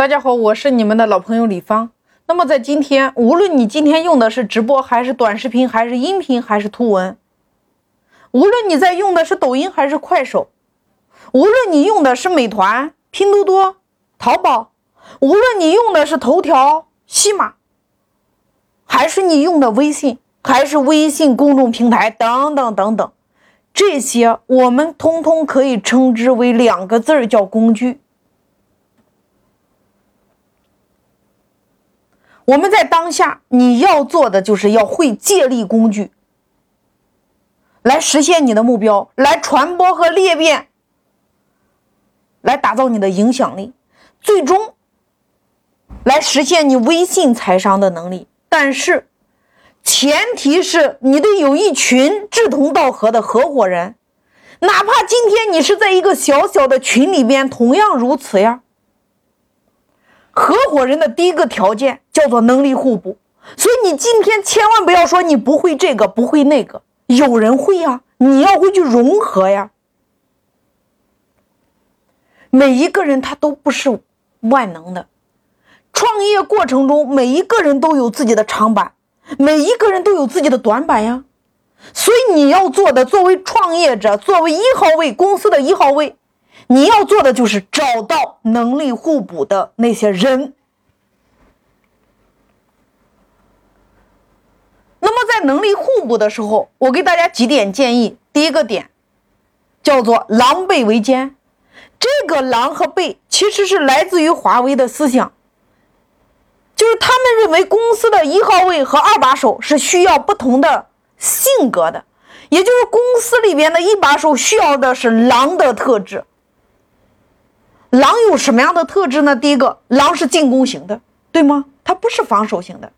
大家好，我是你们的老朋友李芳。那么在今天，无论你今天用的是直播，还是短视频，还是音频，还是图文，无论你在用的是抖音还是快手，无论你用的是美团、拼多多、淘宝，无论你用的是头条、西马，还是你用的微信，还是微信公众平台等等等等。这些我们通通可以称之为两个字儿，叫工具。我们在当下，你要做的就是要会借力工具，来实现你的目标，来传播和裂变，来打造你的影响力，最终来实现你微信财商的能力。但是。前提是你得有一群志同道合的合伙人，哪怕今天你是在一个小小的群里边，同样如此呀。合伙人的第一个条件叫做能力互补，所以你今天千万不要说你不会这个不会那个，有人会呀，你要会去融合呀。每一个人他都不是万能的，创业过程中每一个人都有自己的长板。每一个人都有自己的短板呀，所以你要做的，作为创业者，作为一号位公司的一号位，你要做的就是找到能力互补的那些人。那么在能力互补的时候，我给大家几点建议。第一个点叫做狼狈为奸，这个狼和狈其实是来自于华为的思想。就是他们认为公司的一号位和二把手是需要不同的性格的，也就是公司里边的一把手需要的是狼的特质。狼有什么样的特质呢？第一个，狼是进攻型的，对吗？它不是防守型的。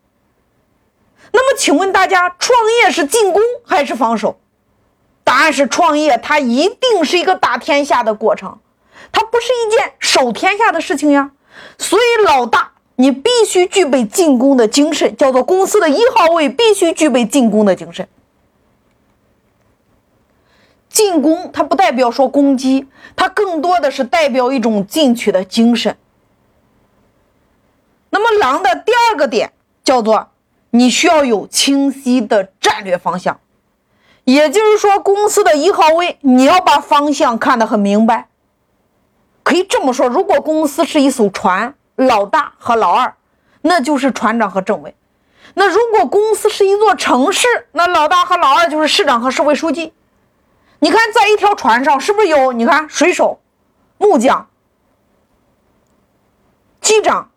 那么，请问大家，创业是进攻还是防守？答案是创业，它一定是一个打天下的过程，它不是一件守天下的事情呀。所以，老大。你必须具备进攻的精神，叫做公司的一号位必须具备进攻的精神。进攻它不代表说攻击，它更多的是代表一种进取的精神。那么狼的第二个点叫做你需要有清晰的战略方向，也就是说公司的一号位你要把方向看得很明白。可以这么说，如果公司是一艘船。老大和老二，那就是船长和政委。那如果公司是一座城市，那老大和老二就是市长和市委书记。你看，在一条船上是不是有？你看，水手、木匠、机长、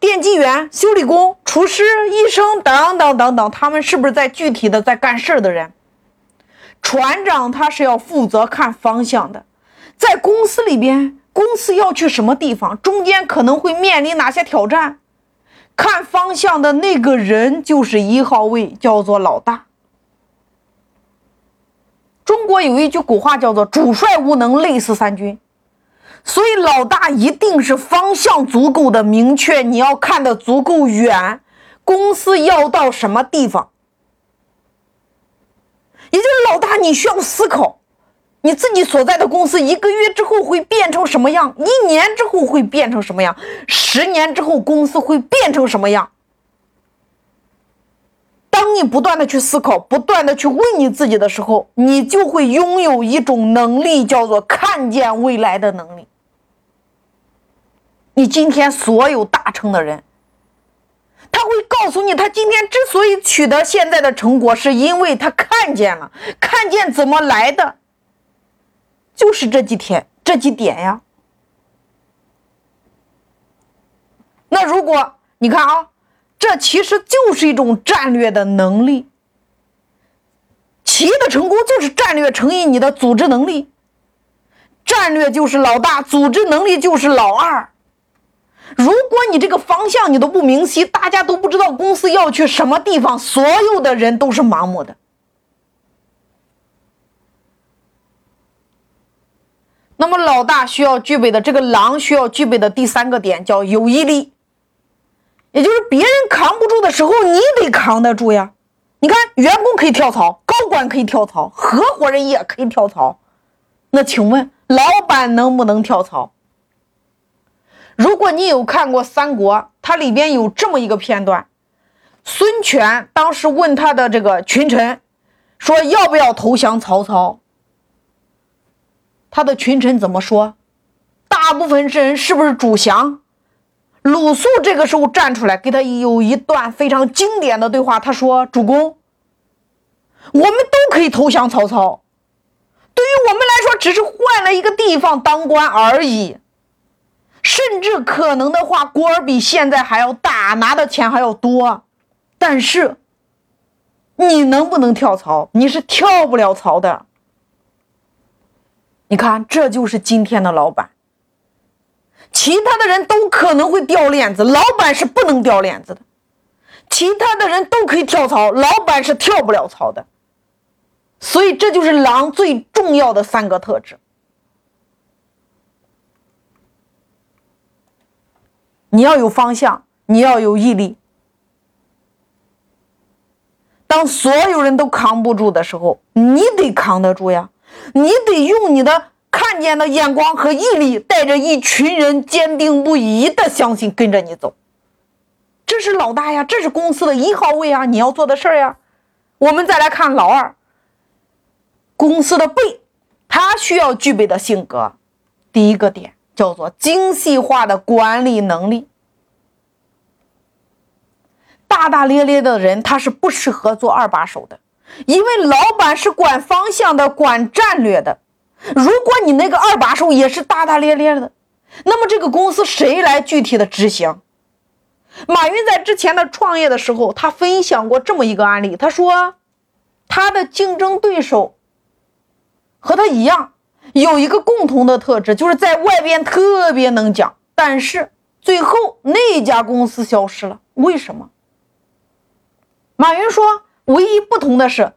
电机员、修理工、厨师、医生等等等等，他们是不是在具体的在干事的人？船长他是要负责看方向的，在公司里边。公司要去什么地方？中间可能会面临哪些挑战？看方向的那个人就是一号位，叫做老大。中国有一句古话叫做“主帅无能，累死三军”，所以老大一定是方向足够的明确，你要看的足够远。公司要到什么地方？也就是老大，你需要思考。你自己所在的公司一个月之后会变成什么样？一年之后会变成什么样？十年之后公司会变成什么样？当你不断的去思考，不断的去问你自己的时候，你就会拥有一种能力，叫做看见未来的能力。你今天所有大成的人，他会告诉你，他今天之所以取得现在的成果，是因为他看见了，看见怎么来的。就是这几天这几点呀。那如果你看啊，这其实就是一种战略的能力。企业的成功就是战略乘以你的组织能力，战略就是老大，组织能力就是老二。如果你这个方向你都不明晰，大家都不知道公司要去什么地方，所有的人都是盲目的。那么老大需要具备的这个狼需要具备的第三个点叫有毅力，也就是别人扛不住的时候，你得扛得住呀。你看，员工可以跳槽，高管可以跳槽，合伙人也可以跳槽。那请问，老板能不能跳槽？如果你有看过《三国》，它里边有这么一个片段：孙权当时问他的这个群臣，说要不要投降曹操？他的群臣怎么说？大部分人是不是主降？鲁肃这个时候站出来，给他有一段非常经典的对话。他说：“主公，我们都可以投降曹操，对于我们来说，只是换了一个地方当官而已。甚至可能的话，官儿比现在还要大，拿的钱还要多。但是，你能不能跳槽？你是跳不了槽的。你看，这就是今天的老板。”其他的人都可能会掉链子，老板是不能掉链子的。其他的人都可以跳槽，老板是跳不了槽的。所以这就是狼最重要的三个特质。你要有方向，你要有毅力。当所有人都扛不住的时候，你得扛得住呀！你得用你的。看见的眼光和毅力，带着一群人坚定不移的相信，跟着你走。这是老大呀，这是公司的一号位啊，你要做的事儿呀。我们再来看老二，公司的背，他需要具备的性格，第一个点叫做精细化的管理能力。大大咧咧的人，他是不适合做二把手的，因为老板是管方向的，管战略的。如果你那个二把手也是大大咧咧的，那么这个公司谁来具体的执行？马云在之前的创业的时候，他分享过这么一个案例，他说他的竞争对手和他一样，有一个共同的特质，就是在外边特别能讲，但是最后那家公司消失了，为什么？马云说，唯一不同的是。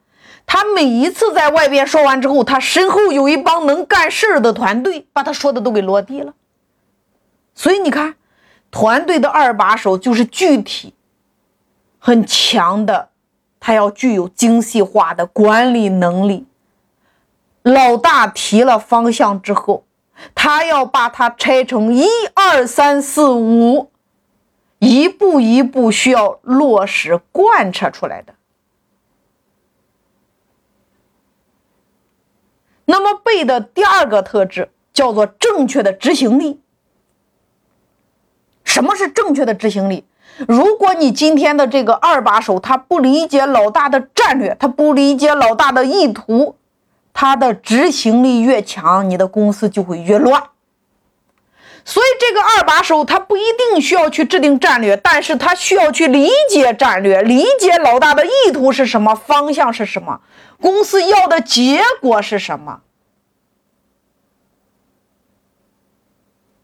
他每一次在外边说完之后，他身后有一帮能干事的团队，把他说的都给落地了。所以你看，团队的二把手就是具体很强的，他要具有精细化的管理能力。老大提了方向之后，他要把它拆成一二三四五，一步一步需要落实贯彻出来的。那么背的第二个特质叫做正确的执行力。什么是正确的执行力？如果你今天的这个二把手他不理解老大的战略，他不理解老大的意图，他的执行力越强，你的公司就会越乱。所以这个二把手他不一定需要去制定战略，但是他需要去理解战略，理解老大的意图是什么，方向是什么。公司要的结果是什么？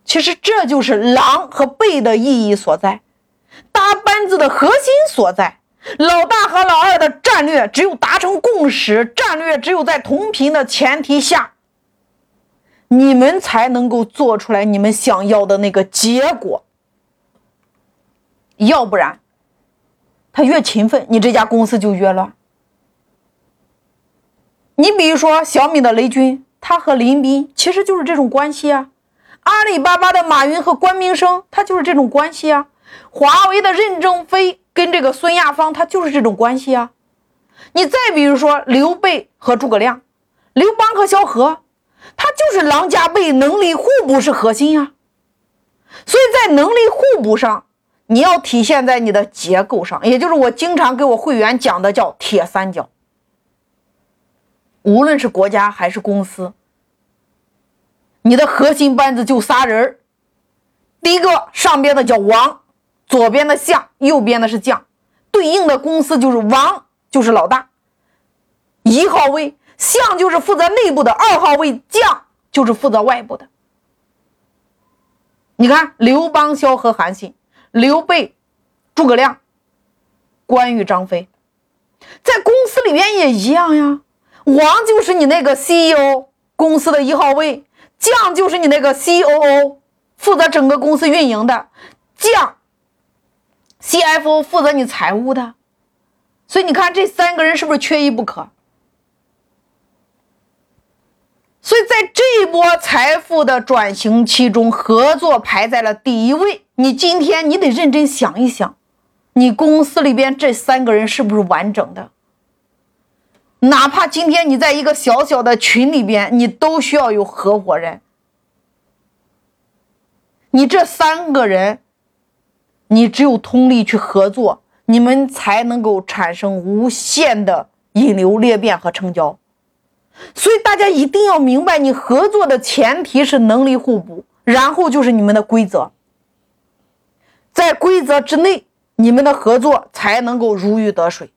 其实这就是狼和狈的意义所在，搭班子的核心所在。老大和老二的战略只有达成共识，战略只有在同频的前提下，你们才能够做出来你们想要的那个结果。要不然，他越勤奋，你这家公司就越乱。你比如说小米的雷军，他和林斌其实就是这种关系啊；阿里巴巴的马云和关明生，他就是这种关系啊；华为的任正非跟这个孙亚芳，他就是这种关系啊。你再比如说刘备和诸葛亮，刘邦和萧何，他就是狼加背，能力互补是核心呀。所以在能力互补上，你要体现在你的结构上，也就是我经常给我会员讲的叫铁三角。无论是国家还是公司，你的核心班子就仨人第一个上边的叫王，左边的相，右边的是将，对应的公司就是王，就是老大。一号位相就是负责内部的，二号位将就是负责外部的。你看刘邦、萧何、韩信，刘备、诸葛亮、关羽、张飞，在公司里面也一样呀。王就是你那个 CEO 公司的一号位，将就是你那个 COO 负责整个公司运营的，将 CFO 负责你财务的，所以你看这三个人是不是缺一不可？所以在这一波财富的转型期中，合作排在了第一位。你今天你得认真想一想，你公司里边这三个人是不是完整的？哪怕今天你在一个小小的群里边，你都需要有合伙人。你这三个人，你只有通力去合作，你们才能够产生无限的引流裂变和成交。所以大家一定要明白，你合作的前提是能力互补，然后就是你们的规则，在规则之内，你们的合作才能够如鱼得水。